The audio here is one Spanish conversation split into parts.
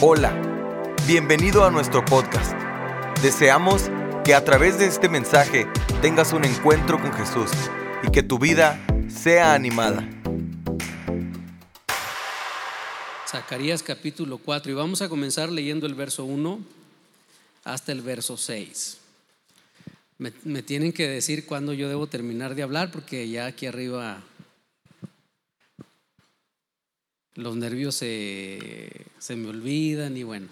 Hola, bienvenido a nuestro podcast. Deseamos que a través de este mensaje tengas un encuentro con Jesús y que tu vida sea animada. Zacarías capítulo 4 y vamos a comenzar leyendo el verso 1 hasta el verso 6. Me, me tienen que decir cuándo yo debo terminar de hablar porque ya aquí arriba los nervios se, se me olvidan y bueno.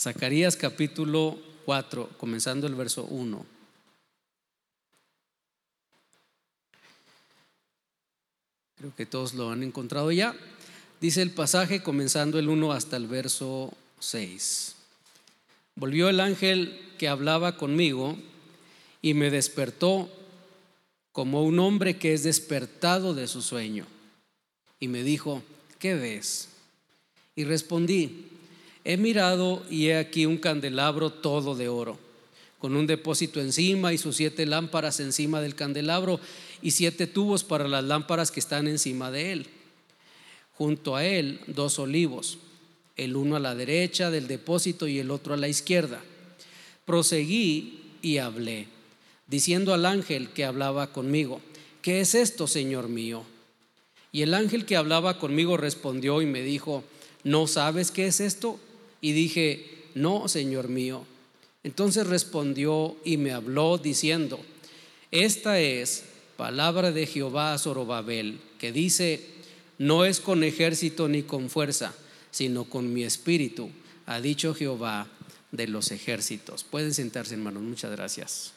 Zacarías capítulo 4, comenzando el verso 1. Creo que todos lo han encontrado ya. Dice el pasaje comenzando el 1 hasta el verso 6. Volvió el ángel que hablaba conmigo y me despertó como un hombre que es despertado de su sueño y me dijo, ¿qué ves? Y respondí, he mirado y he aquí un candelabro todo de oro, con un depósito encima y sus siete lámparas encima del candelabro y siete tubos para las lámparas que están encima de él. Junto a él dos olivos, el uno a la derecha del depósito y el otro a la izquierda. Proseguí y hablé, diciendo al ángel que hablaba conmigo, ¿qué es esto, Señor mío? Y el ángel que hablaba conmigo respondió y me dijo, ¿no sabes qué es esto? Y dije, no, Señor mío. Entonces respondió y me habló diciendo, esta es palabra de Jehová a Zorobabel, que dice, no es con ejército ni con fuerza, sino con mi espíritu, ha dicho Jehová de los ejércitos. Pueden sentarse, hermanos, muchas gracias.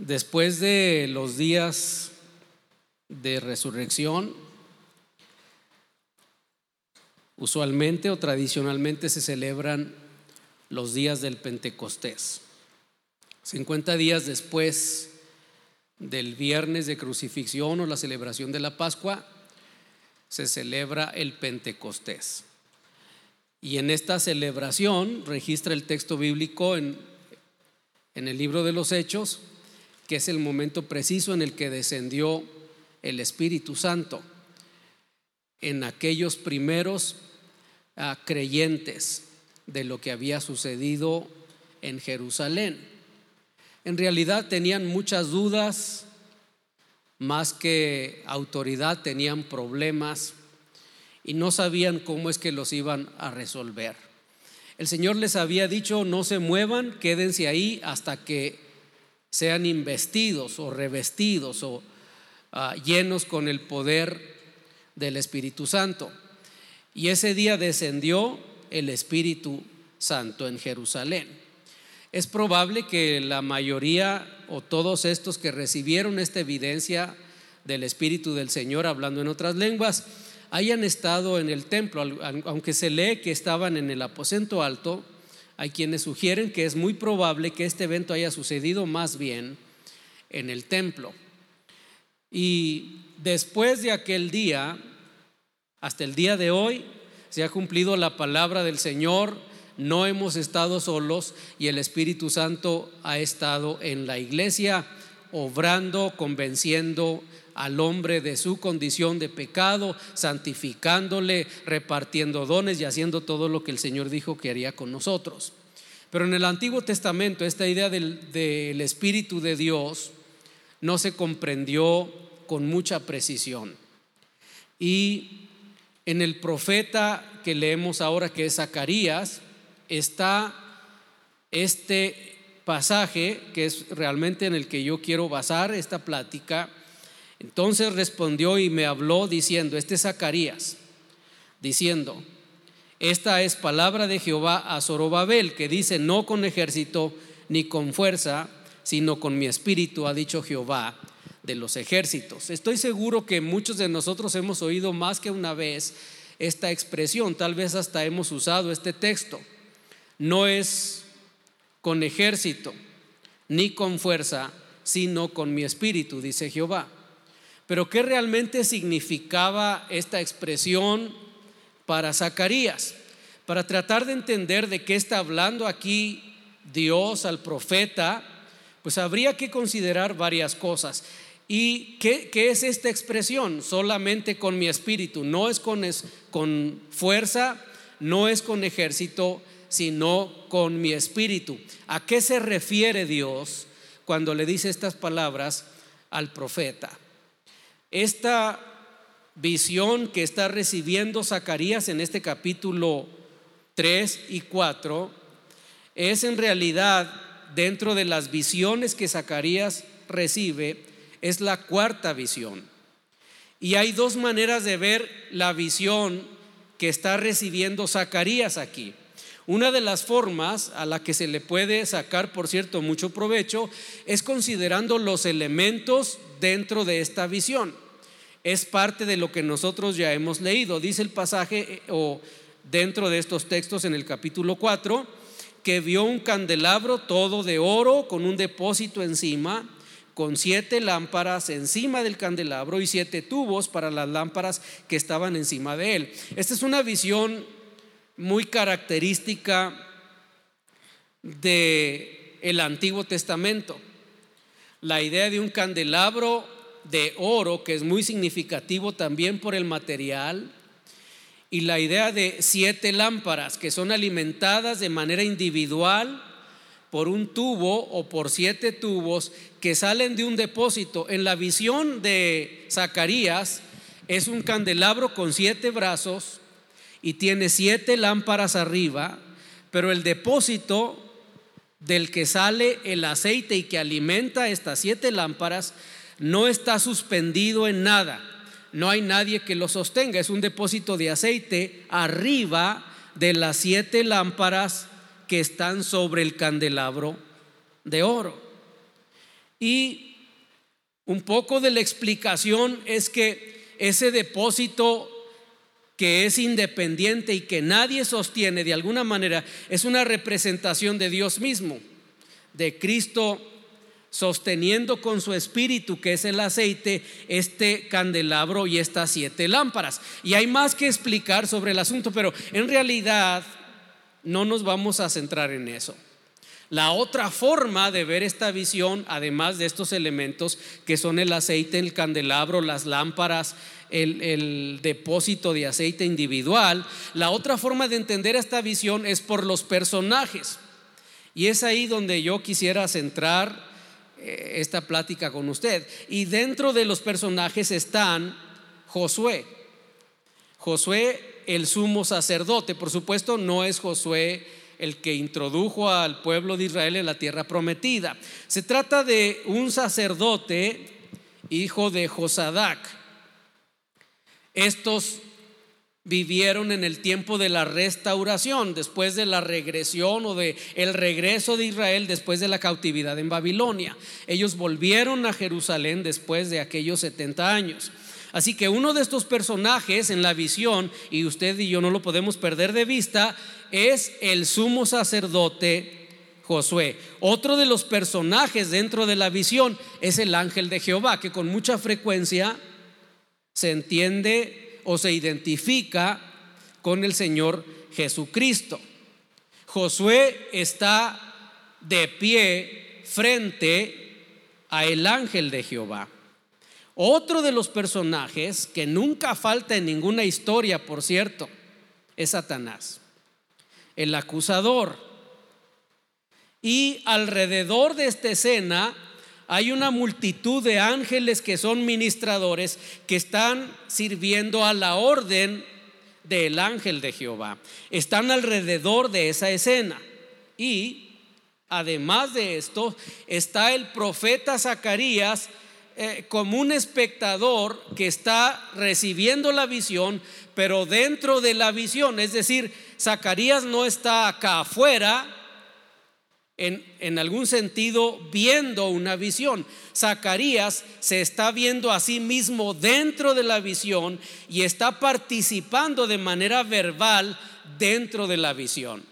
Después de los días de resurrección, usualmente o tradicionalmente se celebran los días del Pentecostés. 50 días después del viernes de crucifixión o la celebración de la Pascua, se celebra el Pentecostés. Y en esta celebración registra el texto bíblico en, en el libro de los Hechos, que es el momento preciso en el que descendió el Espíritu Santo en aquellos primeros ah, creyentes de lo que había sucedido en Jerusalén. En realidad tenían muchas dudas, más que autoridad tenían problemas y no sabían cómo es que los iban a resolver. El Señor les había dicho, no se muevan, quédense ahí hasta que sean investidos o revestidos o ah, llenos con el poder del Espíritu Santo. Y ese día descendió el Espíritu Santo en Jerusalén. Es probable que la mayoría o todos estos que recibieron esta evidencia del Espíritu del Señor hablando en otras lenguas hayan estado en el templo, aunque se lee que estaban en el aposento alto, hay quienes sugieren que es muy probable que este evento haya sucedido más bien en el templo. Y después de aquel día, hasta el día de hoy, se ha cumplido la palabra del Señor, no hemos estado solos y el Espíritu Santo ha estado en la iglesia obrando, convenciendo al hombre de su condición de pecado, santificándole, repartiendo dones y haciendo todo lo que el Señor dijo que haría con nosotros. Pero en el Antiguo Testamento esta idea del, Espíritu de Dios no se comprendió con mucha precisión. Y en el profeta que leemos ahora, que es Zacarías, está este pasaje, que es realmente en el que yo quiero basar esta plática, entonces respondió y me habló diciendo, este es Zacarías, diciendo, esta es palabra de Jehová a Zorobabel, que dice, no con ejército ni con fuerza, sino con mi espíritu, ha dicho Jehová de los ejércitos. Estoy seguro que muchos de nosotros hemos oído más que una vez esta expresión, tal vez hasta hemos usado este texto. No es con ejército ni con fuerza, sino con mi espíritu, dice Jehová. Pero ¿qué realmente significaba esta expresión para Zacarías? Para tratar de entender de qué está hablando aquí Dios al profeta, pues habría que considerar varias cosas. ¿Y qué, es esta expresión? Solamente con mi espíritu. No es con, con fuerza, no es con ejército, sino con mi espíritu. ¿A qué se refiere Dios cuando le dice estas palabras al profeta? Esta visión que está recibiendo Zacarías en este capítulo 3 y 4 es en realidad dentro de las visiones que Zacarías recibe, es la cuarta visión. Y hay dos maneras de ver la visión que está recibiendo Zacarías aquí. Una de las formas a la que se le puede sacar, por cierto, mucho provecho es considerando los elementos dentro de esta visión. Es parte de lo que nosotros ya hemos leído. Dice el pasaje eh, o dentro de estos textos en el capítulo 4 que vio un candelabro todo de oro con un depósito encima con siete lámparas encima del candelabro y siete tubos para las lámparas que estaban encima de él. Esta es una visión muy característica de el Antiguo Testamento. La idea de un candelabro de oro que es muy significativo también por el material y la idea de siete lámparas que son alimentadas de manera individual por un tubo o por siete tubos que salen de un depósito. En la visión de Zacarías es un candelabro con siete brazos y tiene siete lámparas arriba, pero el depósito del que sale el aceite y que alimenta estas siete lámparas no está suspendido en nada. No hay nadie que lo sostenga. Es un depósito de aceite arriba de las siete lámparas que están sobre el candelabro de oro. Y un poco de la explicación es que ese depósito que es independiente y que nadie sostiene de alguna manera es una representación de Dios mismo, de Cristo sosteniendo con su espíritu, que es el aceite, este candelabro y estas siete lámparas. Y hay más que explicar sobre el asunto, pero en realidad no nos vamos a centrar en eso. La otra forma de ver esta visión, además de estos elementos que son el aceite, el candelabro, las lámparas, el, depósito de aceite individual, la otra forma de entender esta visión es por los personajes. Y es ahí donde yo quisiera centrar eh, esta plática con usted. Y dentro de los personajes están Josué. Josué el sumo sacerdote. Por supuesto, no es Josué el que introdujo al pueblo de Israel en la tierra prometida. Se trata de un sacerdote, hijo de Josadac. Estos vivieron en el tiempo de la restauración, después de la regresión o de el regreso de Israel después de la cautividad en Babilonia. Ellos volvieron a Jerusalén después de aquellos 70 años. Así que uno de estos personajes en la visión, y usted y yo no lo podemos perder de vista, es el sumo sacerdote Josué. Otro de los personajes dentro de la visión es el ángel de Jehová, que con mucha frecuencia se entiende o se identifica con el Señor Jesucristo. Josué está de pie frente a el ángel de Jehová. Otro de los personajes que nunca falta en ninguna historia, por cierto, es Satanás, el acusador. Y alrededor de esta escena hay una multitud de ángeles que son ministradores que están sirviendo a la orden del ángel de Jehová. Están alrededor de esa escena. Y además de esto, está el profeta Zacarías eh, como un espectador que está recibiendo la visión, pero dentro de la visión, es decir, Zacarías no está acá afuera, en, en, algún sentido viendo una visión. Zacarías se está viendo a sí mismo dentro de la visión y está participando de manera verbal dentro de la visión.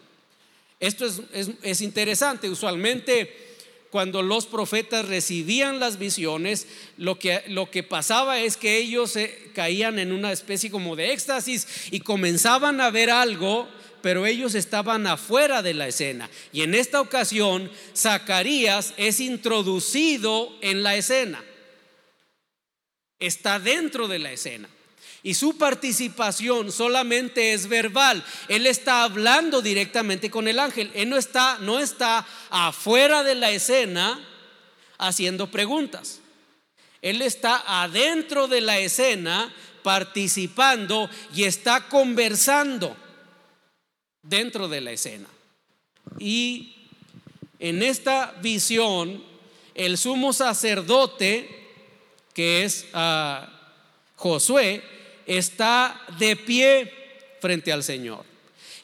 Esto es, es, es interesante. Usualmente cuando los profetas recibían las visiones, lo que, lo que pasaba es que ellos caían en una especie como de éxtasis y comenzaban a ver algo, pero ellos estaban afuera de la escena. Y en esta ocasión, Zacarías es introducido en la escena. está dentro de la escena. Y su participación solamente es verbal. Él está hablando directamente con el ángel. Él no está, no está afuera de la escena haciendo preguntas. Él está adentro de la escena participando y está conversando dentro de la escena. Y en esta visión, el sumo sacerdote, que es ah, Josué, está de pie frente al Señor.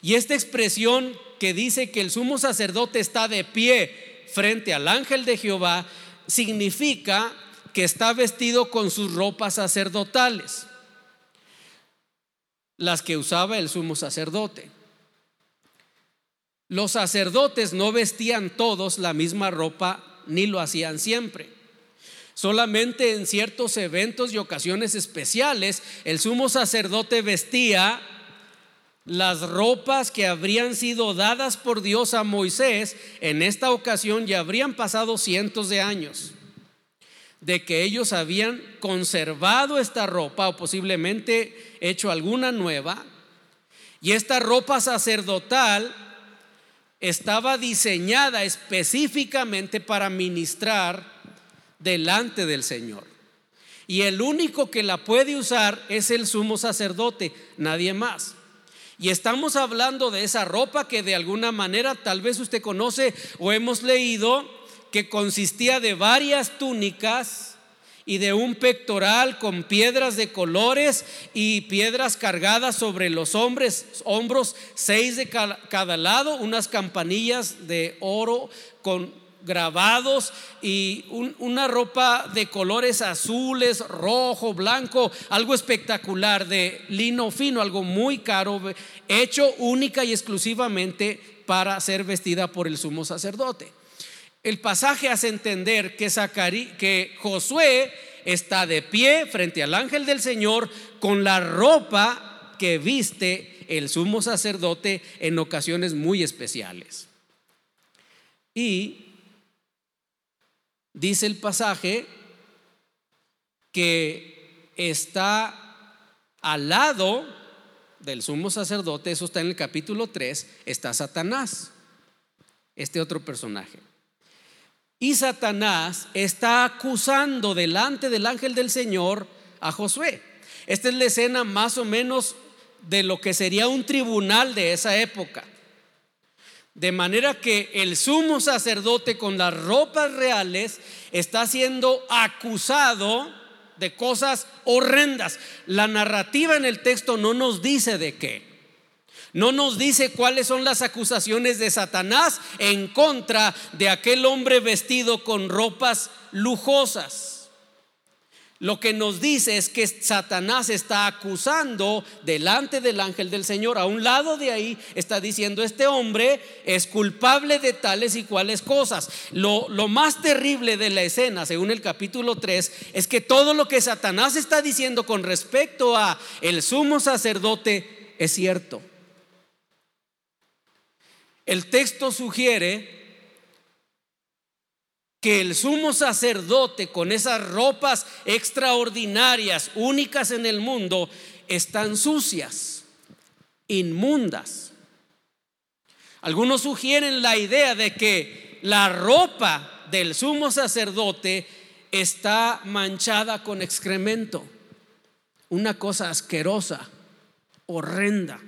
Y esta expresión que dice que el sumo sacerdote está de pie frente al ángel de Jehová, significa que está vestido con sus ropas sacerdotales, las que usaba el sumo sacerdote. Los sacerdotes no vestían todos la misma ropa ni lo hacían siempre. Solamente en ciertos eventos y ocasiones especiales el sumo sacerdote vestía las ropas que habrían sido dadas por Dios a Moisés. En esta ocasión ya habrían pasado cientos de años de que ellos habían conservado esta ropa o posiblemente hecho alguna nueva. Y esta ropa sacerdotal estaba diseñada específicamente para ministrar delante del Señor. Y el único que la puede usar es el sumo sacerdote, nadie más. Y estamos hablando de esa ropa que de alguna manera tal vez usted conoce o hemos leído que consistía de varias túnicas y de un pectoral con piedras de colores y piedras cargadas sobre los hombres, hombros, seis de cada lado, unas campanillas de oro con grabados y una ropa de colores azules, rojo, blanco, algo espectacular de lino fino, algo muy caro, hecho única y exclusivamente para ser vestida por el sumo sacerdote. El pasaje hace entender que, que Josué está de pie frente al ángel del Señor con la ropa que viste el sumo sacerdote en ocasiones muy especiales. Y dice el pasaje que está al lado del sumo sacerdote, eso está en el capítulo 3, está Satanás, este otro personaje. Y Satanás está acusando delante del ángel del Señor a Josué. Esta es la escena más o menos de lo que sería un tribunal de esa época. De manera que el sumo sacerdote con las ropas reales está siendo acusado de cosas horrendas. La narrativa en el texto no nos dice de qué. No nos dice cuáles son las acusaciones de Satanás en contra de aquel hombre vestido con ropas lujosas. Lo que nos dice es que Satanás está acusando delante del ángel del Señor. A un lado de ahí está diciendo, este hombre es culpable de tales y cuales cosas. Lo, lo más terrible de la escena, según el capítulo 3, es que todo lo que Satanás está diciendo con respecto a el sumo sacerdote es cierto. El texto sugiere que el sumo sacerdote con esas ropas extraordinarias, únicas en el mundo, están sucias, inmundas. Algunos sugieren la idea de que la ropa del sumo sacerdote está manchada con excremento, una cosa asquerosa, horrenda.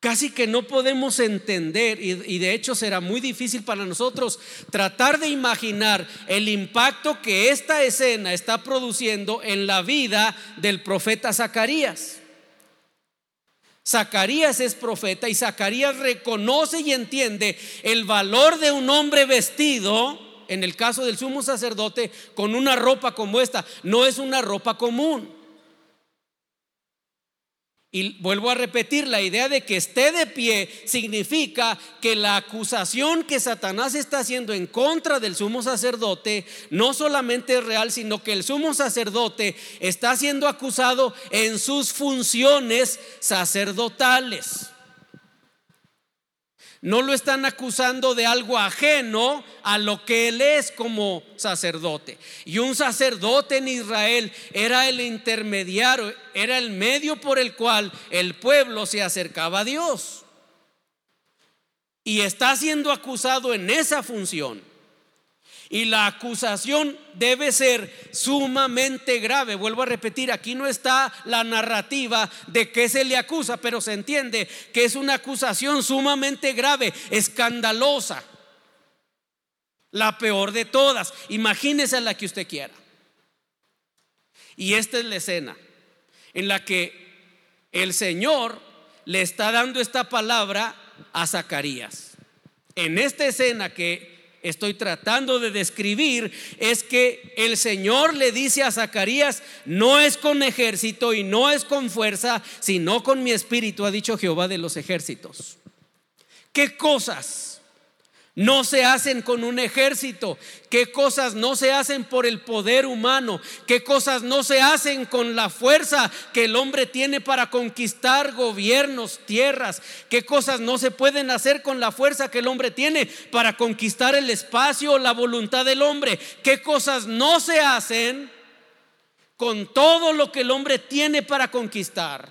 Casi que no podemos entender y, de hecho será muy difícil para nosotros tratar de imaginar el impacto que esta escena está produciendo en la vida del profeta Zacarías. Zacarías es profeta y Zacarías reconoce y entiende el valor de un hombre vestido, en el caso del sumo sacerdote, con una ropa como esta. No es una ropa común. Y vuelvo a repetir, la idea de que esté de pie significa que la acusación que Satanás está haciendo en contra del sumo sacerdote no solamente es real, sino que el sumo sacerdote está siendo acusado en sus funciones sacerdotales. No lo están acusando de algo ajeno a lo que él es como sacerdote. Y un sacerdote en Israel era el intermediario, era el medio por el cual el pueblo se acercaba a Dios. Y está siendo acusado en esa función. Y la acusación debe ser sumamente grave. Vuelvo a repetir, aquí no está la narrativa de que se le acusa, pero se entiende que es una acusación sumamente grave, escandalosa. La peor de todas. Imagínese la que usted quiera. Y esta es la escena en la que el Señor le está dando esta palabra a Zacarías. En esta escena que estoy tratando de describir es que el Señor le dice a Zacarías, no es con ejército y no es con fuerza, sino con mi espíritu, ha dicho Jehová de los ejércitos. ¿Qué cosas? No se hacen con un ejército, qué cosas no se hacen por el poder humano, qué cosas no se hacen con la fuerza que el hombre tiene para conquistar gobiernos, tierras, qué cosas no se pueden hacer con la fuerza que el hombre tiene para conquistar el espacio, la voluntad del hombre, qué cosas no se hacen con todo lo que el hombre tiene para conquistar.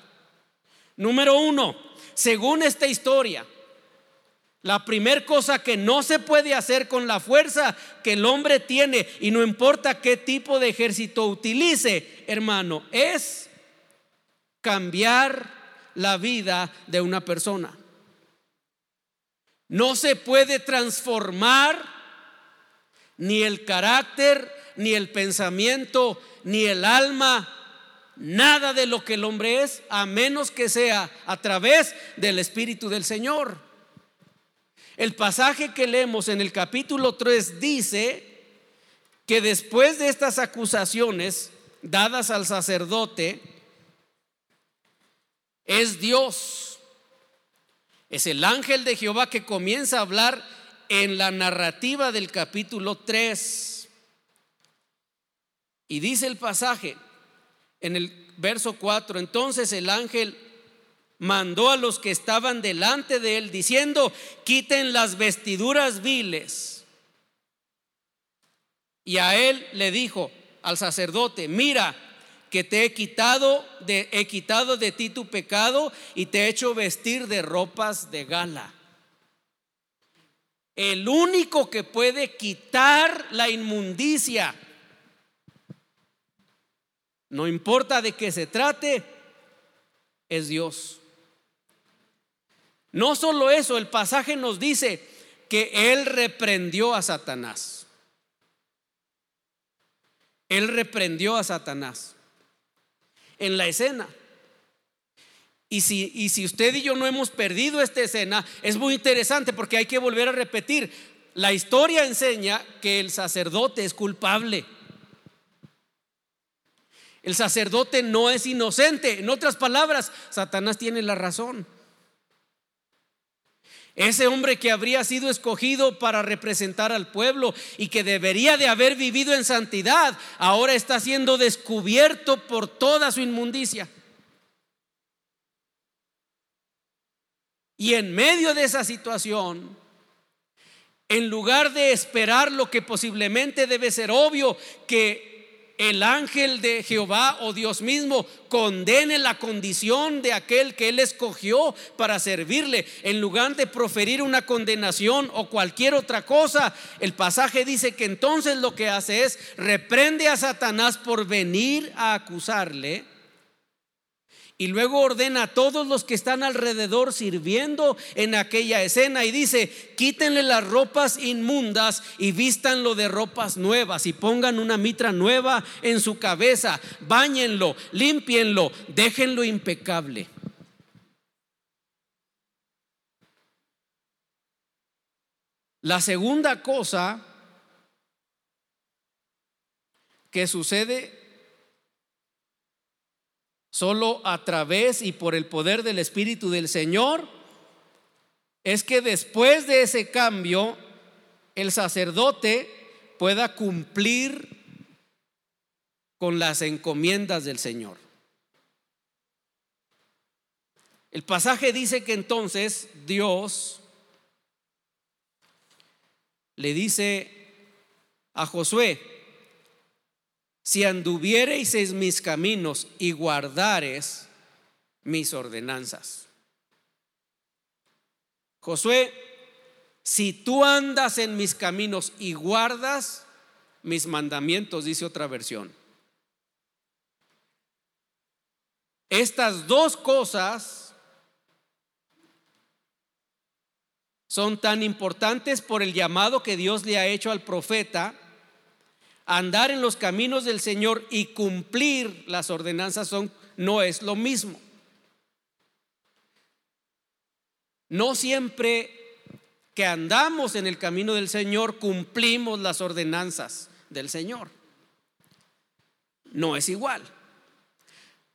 Número uno, según esta historia, la primera cosa que no se puede hacer con la fuerza que el hombre tiene, y no importa qué tipo de ejército utilice, hermano, es cambiar la vida de una persona. No se puede transformar ni el carácter, ni el pensamiento, ni el alma, nada de lo que el hombre es, a menos que sea a través del Espíritu del Señor. El pasaje que leemos en el capítulo 3 dice que después de estas acusaciones dadas al sacerdote, es Dios, es el ángel de Jehová que comienza a hablar en la narrativa del capítulo 3. Y dice el pasaje en el verso 4, entonces el ángel mandó a los que estaban delante de él diciendo, quiten las vestiduras viles. Y a él le dijo al sacerdote, mira que te he quitado de he quitado de ti tu pecado y te he hecho vestir de ropas de gala. El único que puede quitar la inmundicia, no importa de qué se trate, es Dios. No solo eso, el pasaje nos dice que él reprendió a Satanás. Él reprendió a Satanás en la escena. Y si, y si usted y yo no hemos perdido esta escena, es muy interesante porque hay que volver a repetir. La historia enseña que el sacerdote es culpable. El sacerdote no es inocente. En otras palabras, Satanás tiene la razón. Ese hombre que habría sido escogido para representar al pueblo y que debería de haber vivido en santidad, ahora está siendo descubierto por toda su inmundicia. Y en medio de esa situación, en lugar de esperar lo que posiblemente debe ser obvio, que el ángel de Jehová o Dios mismo condene la condición de aquel que él escogió para servirle, en lugar de proferir una condenación o cualquier otra cosa, el pasaje dice que entonces lo que hace es reprende a Satanás por venir a acusarle y luego ordena a todos los que están alrededor sirviendo en aquella escena y dice, quítenle las ropas inmundas y vístanlo de ropas nuevas y pongan una mitra nueva en su cabeza, báñenlo, limpienlo, déjenlo impecable. La segunda cosa que sucede Solo a través y por el poder del Espíritu del Señor es que después de ese cambio el sacerdote pueda cumplir con las encomiendas del Señor. El pasaje dice que entonces Dios le dice a Josué, si anduviereis en mis caminos y guardares mis ordenanzas. Josué, si tú andas en mis caminos y guardas mis mandamientos, dice otra versión. Estas dos cosas son tan importantes por el llamado que Dios le ha hecho al profeta. Andar en los caminos del Señor y cumplir las ordenanzas no es lo mismo. No siempre que andamos en el camino del Señor cumplimos las ordenanzas del Señor. No es igual.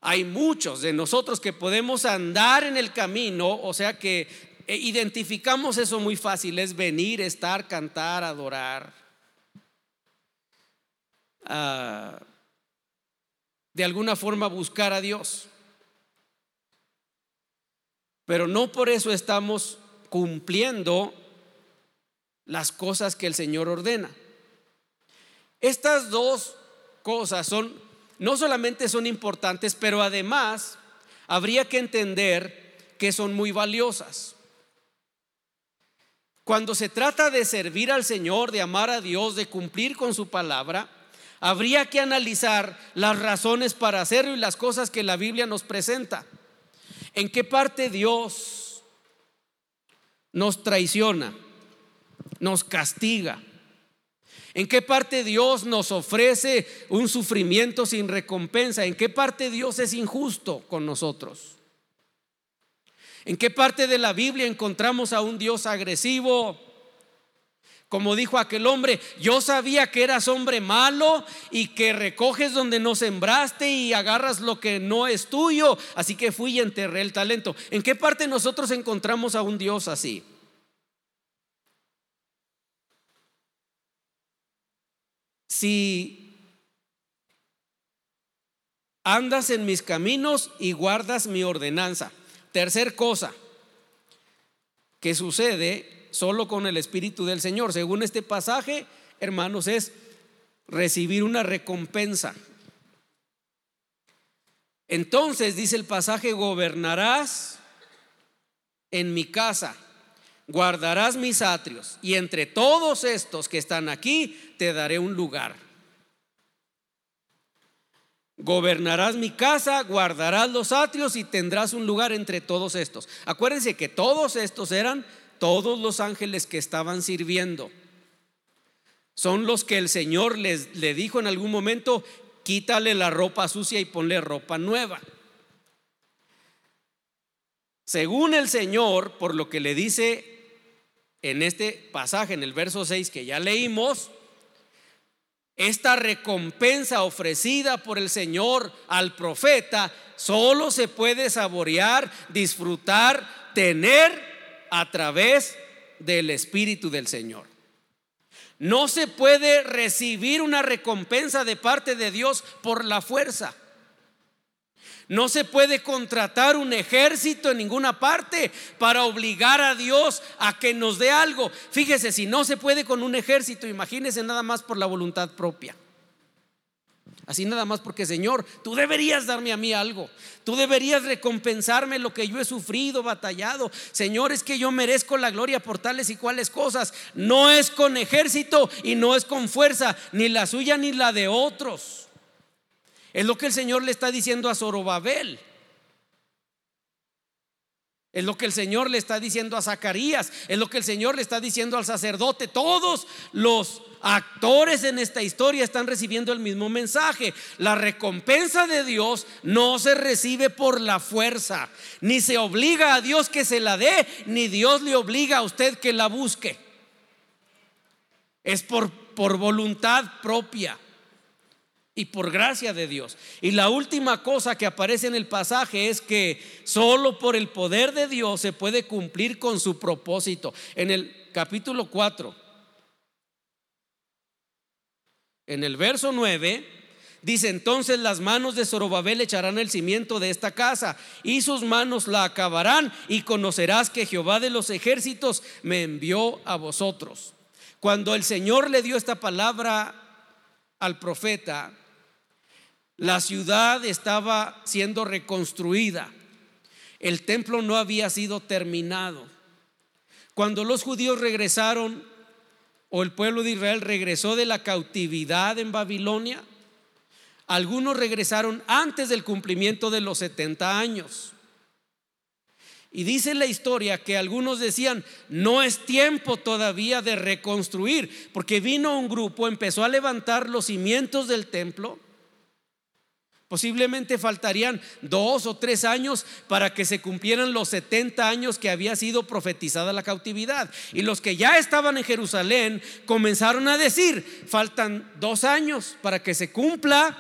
Hay muchos de nosotros que podemos andar en el camino, o sea que eh, identificamos eso muy fácil, es venir, estar, cantar, adorar. De alguna forma buscar a Dios. Pero no por eso estamos cumpliendo las cosas que el Señor ordena. Estas dos cosas son no solamente son importantes, pero además habría que entender que son muy valiosas. Cuando se trata de servir al Señor, de amar a Dios, de cumplir con su palabra, habría que analizar las razones para hacerlo y las cosas que la Biblia nos presenta. ¿En qué parte Dios nos traiciona, nos castiga? ¿En qué parte Dios nos ofrece un sufrimiento sin recompensa? ¿En qué parte Dios es injusto con nosotros? ¿En qué parte de la Biblia encontramos a un Dios agresivo? Como dijo aquel hombre, yo sabía que eras hombre malo y que recoges donde no sembraste y agarras lo que no es tuyo, así que fui y enterré el talento. ¿En qué parte nosotros encontramos a un Dios así? si andas en mis caminos y guardas mi ordenanza. Tercer cosa que sucede solo con el Espíritu del Señor, según este pasaje, hermanos, es recibir una recompensa. Entonces, dice el pasaje, gobernarás en mi casa guardarás mis atrios, y entre todos estos que están aquí te daré un lugar. Gobernarás mi casa, guardarás los atrios y tendrás un lugar entre todos estos. Acuérdense que todos estos eran todos los ángeles que estaban sirviendo. Son los que el Señor les le dijo en algún momento, quítale la ropa sucia y ponle ropa nueva. Según el Señor, por lo que le dice en este pasaje, en el verso 6 que ya leímos, esta recompensa ofrecida por el Señor al profeta solo se puede saborear, disfrutar, tener a través del Espíritu del Señor. No se puede recibir una recompensa de parte de Dios por la fuerza. No se puede contratar un ejército en ninguna parte para obligar a Dios a que nos dé algo. Fíjese, si no se puede con un ejército, imagínese nada más por la voluntad propia. Así nada más porque Señor, tú deberías darme a mí algo. Tú deberías recompensarme lo que yo he sufrido, batallado. Señor, es que yo merezco la gloria por tales y cuales cosas. No es con ejército y no es con fuerza, ni la suya ni la de otros. Es lo que el Señor le está diciendo a Zorobabel. Es lo que el Señor le está diciendo a Zacarías. Es lo que el Señor le está diciendo al sacerdote. Todos los actores en esta historia están recibiendo el mismo mensaje. La recompensa de Dios no se recibe por la fuerza. Ni se obliga a Dios que se la dé, ni Dios le obliga a usted que la busque. Es por, por voluntad propia y por gracia de Dios. Y la última cosa que aparece en el pasaje es que solo por el poder de Dios se puede cumplir con su propósito. En el capítulo 4, en el verso 9, dice entonces las manos de Zorobabel echarán el cimiento de esta casa y sus manos la acabarán y conocerás que Jehová de los ejércitos me envió a vosotros. Cuando el Señor le dio esta palabra al profeta, la ciudad estaba siendo reconstruida. El templo no había sido terminado. Cuando los judíos regresaron, o el pueblo de Israel regresó de la cautividad en Babilonia, algunos regresaron antes del cumplimiento de los 70 años. Y dice la historia que algunos decían, no es tiempo todavía de reconstruir, porque vino un grupo, empezó a levantar los cimientos del templo. Posiblemente faltarían dos o tres años para que se cumplieran los 70 años que había sido profetizada la cautividad. Y los que ya estaban en Jerusalén comenzaron a decir, faltan dos años para que se cumpla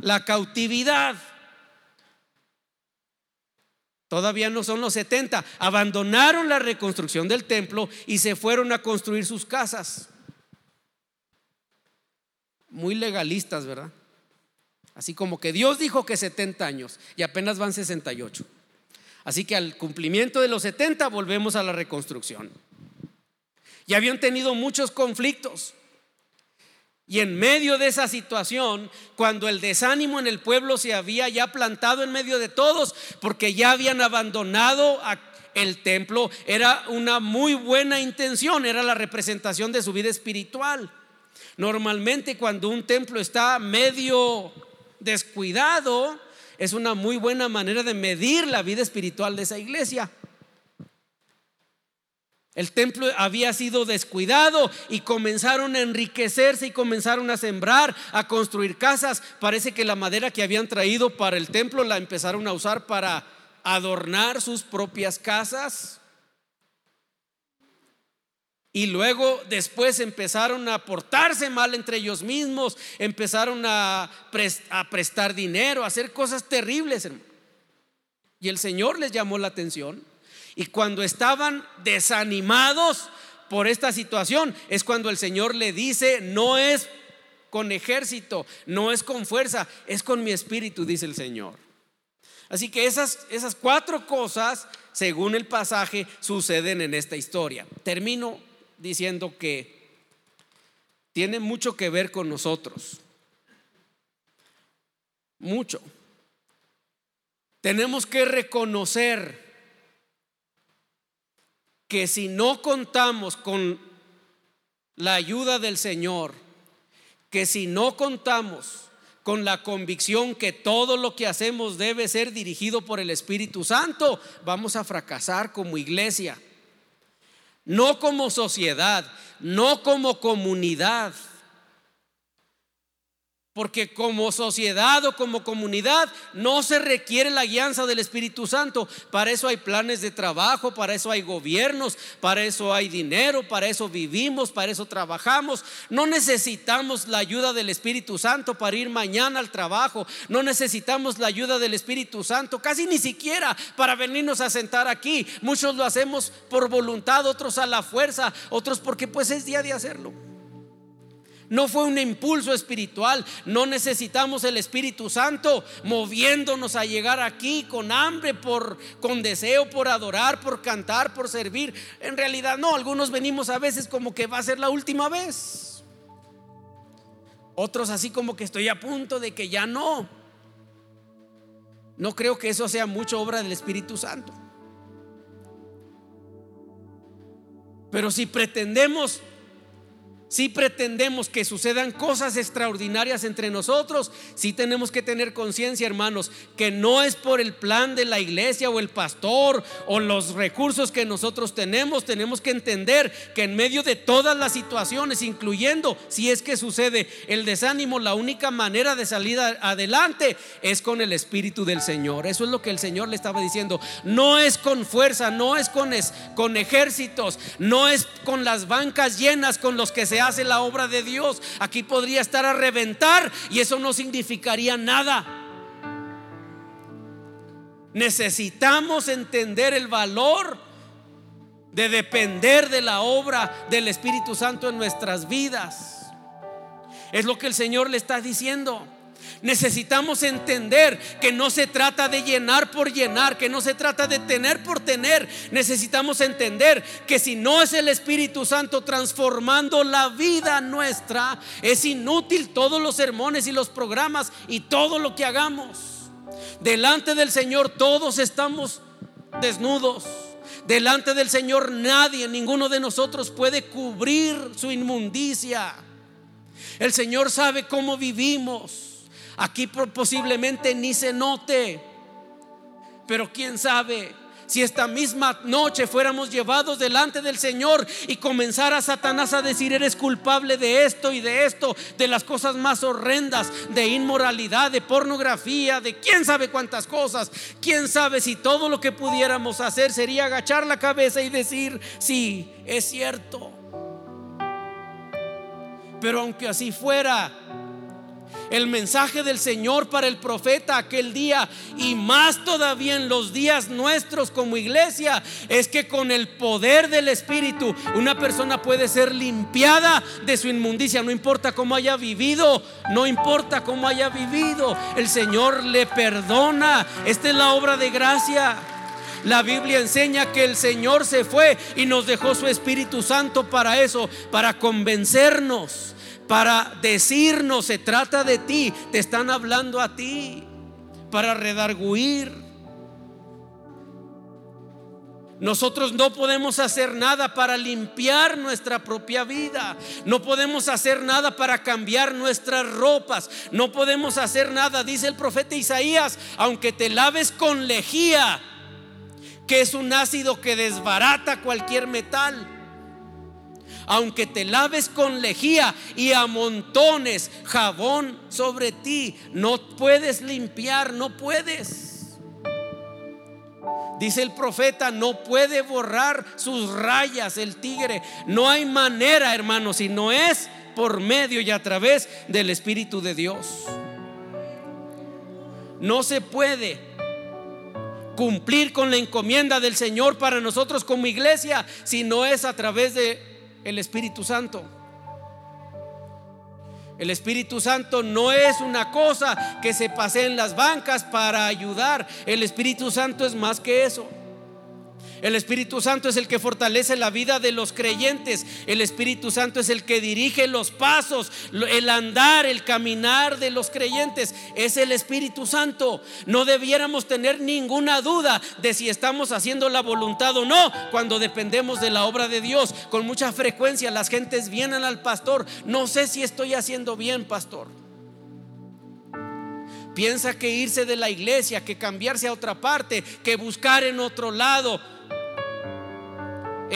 la cautividad. Todavía no son los 70. Abandonaron la reconstrucción del templo y se fueron a construir sus casas. Muy legalistas, ¿verdad? Así como que Dios dijo que 70 años y apenas van 68. Así que al cumplimiento de los 70 volvemos a la reconstrucción. Y habían tenido muchos conflictos. Y en medio de esa situación, cuando el desánimo en el pueblo se había ya plantado en medio de todos, porque ya habían abandonado el templo, era una muy buena intención, era la representación de su vida espiritual. Normalmente cuando un templo está medio descuidado, es una muy buena manera de medir la vida espiritual de esa iglesia. El templo había sido descuidado y comenzaron a enriquecerse y comenzaron a sembrar, a construir casas. Parece que la madera que habían traído para el templo la empezaron a usar para adornar sus propias casas. Y luego después empezaron a portarse mal entre ellos mismos, empezaron a, prestar dinero, a hacer cosas terribles. Y el Señor les llamó la atención. Y cuando estaban desanimados por esta situación, es cuando el Señor le dice, no es con ejército, no es con fuerza, es con mi espíritu, dice el Señor. Así que esas, esas cuatro cosas, según el pasaje, suceden en esta historia. Termino diciendo que tiene mucho que ver con nosotros. Mucho. Tenemos que reconocer que si no contamos con la ayuda del Señor, que si no contamos con la convicción que todo lo que hacemos debe ser dirigido por el Espíritu Santo, vamos a fracasar como iglesia, no como sociedad, no como comunidad. Porque como sociedad o como comunidad no se requiere la guianza del Espíritu Santo. Para eso hay planes de trabajo, para eso hay gobiernos, para eso hay dinero, para eso vivimos, para eso trabajamos. No necesitamos la ayuda del Espíritu Santo para ir mañana al trabajo. No necesitamos la ayuda del Espíritu Santo, casi ni siquiera para venirnos a sentar aquí. Muchos lo hacemos por voluntad, otros a la fuerza, otros porque pues es día de hacerlo. No fue un impulso espiritual. No necesitamos el Espíritu Santo moviéndonos a llegar aquí con hambre, por, con deseo por adorar, por cantar, por servir. En realidad no, algunos venimos a veces como que va a ser la última vez. Otros así como que estoy a punto de que ya no. No creo que eso sea mucha obra del Espíritu Santo. Pero si pretendemos si pretendemos que sucedan cosas extraordinarias entre nosotros, si tenemos que tener conciencia, hermanos, que no es por el plan de la iglesia o el pastor o los recursos que nosotros tenemos. Tenemos que entender que en medio de todas las situaciones, incluyendo si es que sucede el desánimo, la única manera de salir adelante es con el Espíritu del Señor. Eso es lo que el Señor le estaba diciendo. No es con fuerza, no es con, con ejércitos, no es con las bancas llenas con los que se hace la obra de Dios. Aquí podría estar a reventar y eso no significaría nada. Necesitamos entender el valor de depender de la obra del Espíritu Santo en nuestras vidas. Es lo que el Señor le está diciendo. Necesitamos entender que no se trata de llenar por llenar, que no se trata de tener por tener. Necesitamos entender que si no es el Espíritu Santo transformando la vida nuestra, es inútil todos los sermones y los programas y todo lo que hagamos. Delante del Señor todos estamos desnudos. Delante del Señor nadie, ninguno de nosotros puede cubrir su inmundicia. El Señor sabe cómo vivimos. Aquí posiblemente ni se note, pero quién sabe. Si esta misma noche fuéramos llevados delante del Señor y comenzara Satanás a decir, eres culpable de esto y de esto, de las cosas más horrendas, de inmoralidad, de pornografía, de quién sabe cuántas cosas, quién sabe si todo lo que pudiéramos hacer sería agachar la cabeza y decir, sí, es cierto. Pero aunque así fuera, el mensaje del Señor para el profeta aquel día y más todavía en los días nuestros como iglesia es que con el poder del Espíritu una persona puede ser limpiada de su inmundicia, no importa cómo haya vivido, no importa cómo haya vivido, el Señor le perdona. Esta es la obra de gracia. La Biblia enseña que el Señor se fue y nos dejó su Espíritu Santo para eso, para convencernos para decirnos, se trata de ti, te están hablando a ti, para redarguir. Nosotros no podemos hacer nada para limpiar nuestra propia vida. No podemos hacer nada para cambiar nuestras ropas. No podemos hacer nada, dice el profeta Isaías, aunque te laves con lejía, que es un ácido que desbarata cualquier metal aunque te laves con lejía y amontones jabón sobre ti, no puedes limpiar, no puedes. Dice el profeta, no puede borrar sus rayas el tigre. No hay manera, hermano, si no es por medio y a través del Espíritu de Dios. No se puede cumplir con la encomienda del Señor para nosotros como iglesia si no es a través de el Espíritu Santo. El Espíritu Santo no es una cosa que se pase en las bancas para ayudar. El Espíritu Santo es más que eso. El Espíritu Santo es el que fortalece la vida de los creyentes. El Espíritu Santo es el que dirige los pasos, el andar, el caminar de los creyentes. Es el Espíritu Santo. No debiéramos tener ninguna duda de si estamos haciendo la voluntad o no cuando dependemos de la obra de Dios. Con mucha frecuencia las gentes vienen al pastor. No sé si estoy haciendo bien, pastor. Piensa que irse de la iglesia, que cambiarse a otra parte, que buscar en otro lado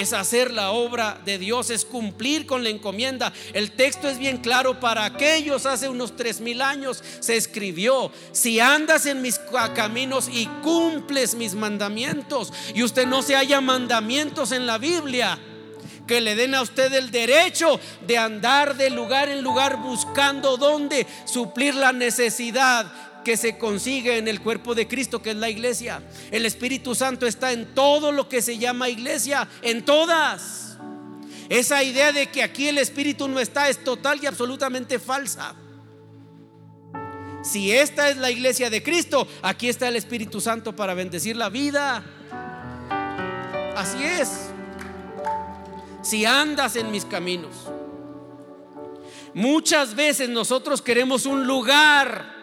es hacer la obra de Dios, es cumplir con la encomienda. El texto es bien claro para aquellos hace unos tres mil años se escribió, si andas en mis caminos y cumples mis mandamientos, y usted no se haya mandamientos en la Biblia, que le den a usted el derecho de andar de lugar en lugar buscando dónde suplir la necesidad que se consigue en el cuerpo de Cristo, que es la iglesia. El Espíritu Santo está en todo lo que se llama iglesia, en todas. Esa idea de que aquí el Espíritu no está es total y absolutamente falsa. Si esta es la iglesia de Cristo, aquí está el Espíritu Santo para bendecir la vida. Así es. Si andas en mis caminos. Muchas veces nosotros queremos un lugar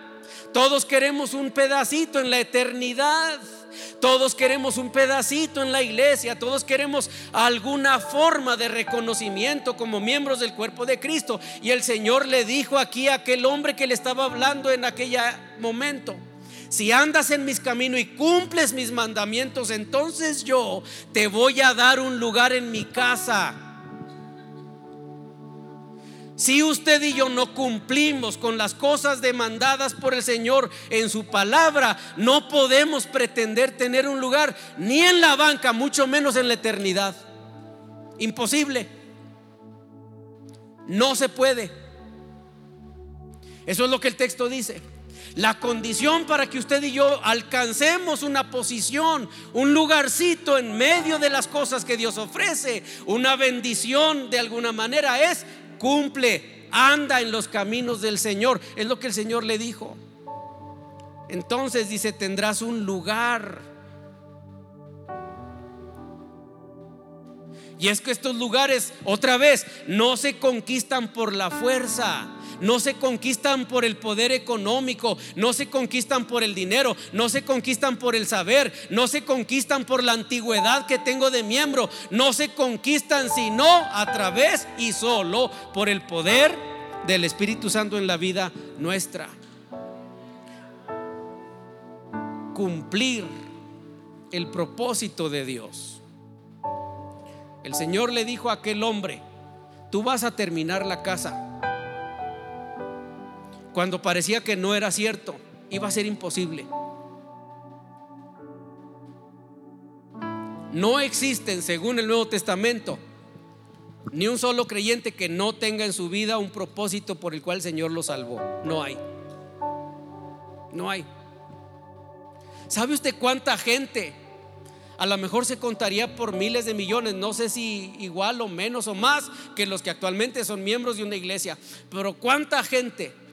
todos queremos un pedacito en la eternidad. Todos queremos un pedacito en la iglesia, todos queremos alguna forma de reconocimiento como miembros del cuerpo de Cristo. Y el Señor le dijo aquí a aquel hombre que le estaba hablando en aquel momento, si andas en mis caminos y cumples mis mandamientos, entonces yo te voy a dar un lugar en mi casa. Si usted y yo no cumplimos con las cosas demandadas por el Señor en su palabra, no podemos pretender tener un lugar ni en la banca, mucho menos en la eternidad. Imposible. No se puede. Eso es lo que el texto dice. La condición para que usted y yo alcancemos una posición, un lugarcito en medio de las cosas que Dios ofrece, una bendición de alguna manera es cumple anda en los caminos del Señor. Es lo que el Señor le dijo. Entonces dice, tendrás un lugar. Y es que estos lugares, otra vez, no se conquistan por la fuerza no se conquistan por el poder económico, no se conquistan por el dinero, no se conquistan por el saber, no se conquistan por la antigüedad que tengo de miembro, no se conquistan sino a través y solo por el poder del Espíritu Santo en la vida nuestra. Cumplir el propósito de Dios. El Señor le dijo a aquel hombre, tú vas a terminar la casa cuando parecía que no era cierto, iba a ser imposible. No existen, según el Nuevo Testamento, ni un solo creyente que no tenga en su vida un propósito por el cual el Señor lo salvó. No hay. No hay. ¿Sabe usted cuánta gente? A lo mejor se contaría por miles de millones, no sé si igual o menos o más que los que actualmente son miembros de una iglesia, pero cuánta gente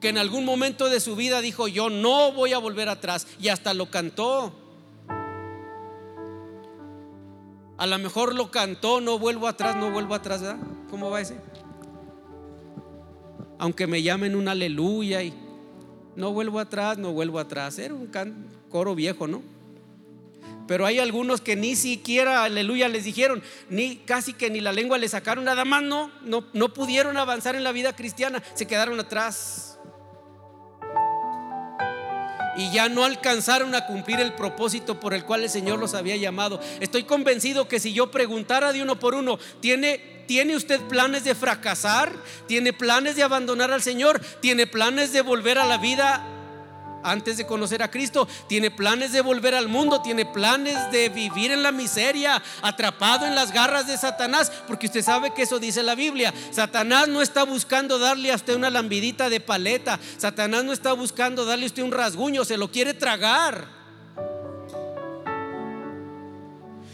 que en algún momento de su vida dijo, yo no voy a volver atrás, y hasta lo cantó. A lo mejor lo cantó, no vuelvo atrás, no vuelvo atrás. ¿Cómo va ese? Aunque me llamen un aleluya y no vuelvo atrás, no vuelvo atrás. Era un coro viejo, ¿no? Pero hay algunos que ni siquiera aleluya les dijeron, ni casi que ni la lengua le sacaron, nada más no, no, no pudieron avanzar en la vida cristiana, se quedaron atrás y ya no alcanzaron a cumplir el propósito por el cual el Señor los había llamado. Estoy convencido que si yo preguntara de uno por uno, ¿tiene, ¿tiene usted planes de fracasar? ¿Tiene planes de abandonar al Señor? ¿Tiene planes de volver a la vida antes de conocer a Cristo, tiene planes de volver al mundo, tiene planes de vivir en la miseria, atrapado en las garras de Satanás, porque usted sabe que eso dice la Biblia. Satanás no está buscando darle a usted una lambidita de paleta, Satanás no está buscando darle a usted un rasguño, se lo quiere tragar.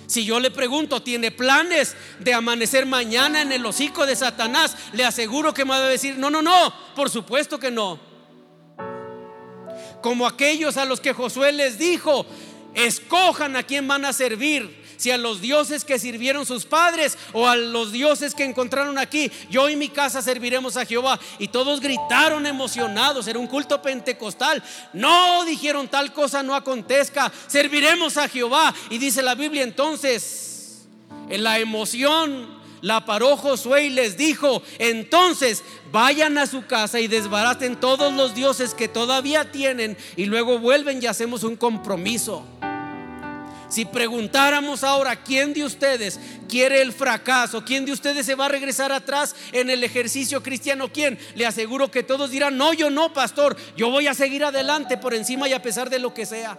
Si yo le pregunto, ¿tiene planes de amanecer mañana en el hocico de Satanás? Le aseguro que me va a decir, no, no, no, por supuesto que no como aquellos a los que Josué les dijo, escojan a quién van a servir, si a los dioses que sirvieron sus padres o a los dioses que encontraron aquí. Yo y mi casa serviremos a Jehová. Y todos gritaron emocionados, era un culto pentecostal. No dijeron tal cosa no acontezca, serviremos a Jehová. Y dice la Biblia entonces, en la emoción la paró Josué y les dijo, entonces vayan a su casa y desbaraten todos los dioses que todavía tienen y luego vuelven y hacemos un compromiso. Si preguntáramos ahora, ¿quién de ustedes quiere el fracaso? ¿Quién de ustedes se va a regresar atrás en el ejercicio cristiano? ¿Quién? Le aseguro que todos dirán, no, yo no, pastor, yo voy a seguir adelante por encima y a pesar de lo que sea.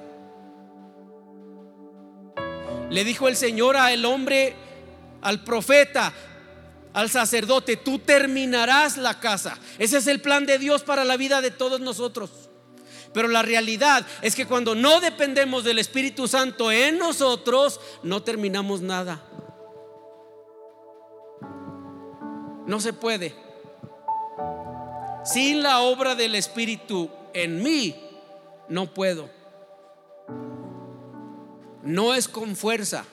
Le dijo el Señor al hombre al profeta, al sacerdote, tú terminarás la casa. Ese es el plan de Dios para la vida de todos nosotros. Pero la realidad es que cuando no dependemos del Espíritu Santo en nosotros, no terminamos nada. No se puede. Sin la obra del Espíritu en mí, no puedo. No es con fuerza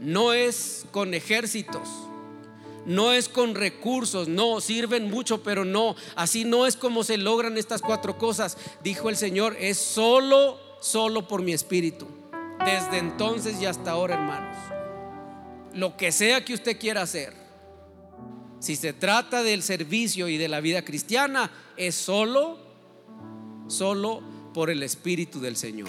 no es con ejércitos, no es con recursos, no, sirven mucho, pero no, así no es como se logran estas cuatro cosas. Dijo el Señor, es solo, solo por mi espíritu. Desde entonces y hasta ahora, hermanos. Lo que sea que usted quiera hacer, si se trata del servicio y de la vida cristiana, es solo, solo por el Espíritu del Señor.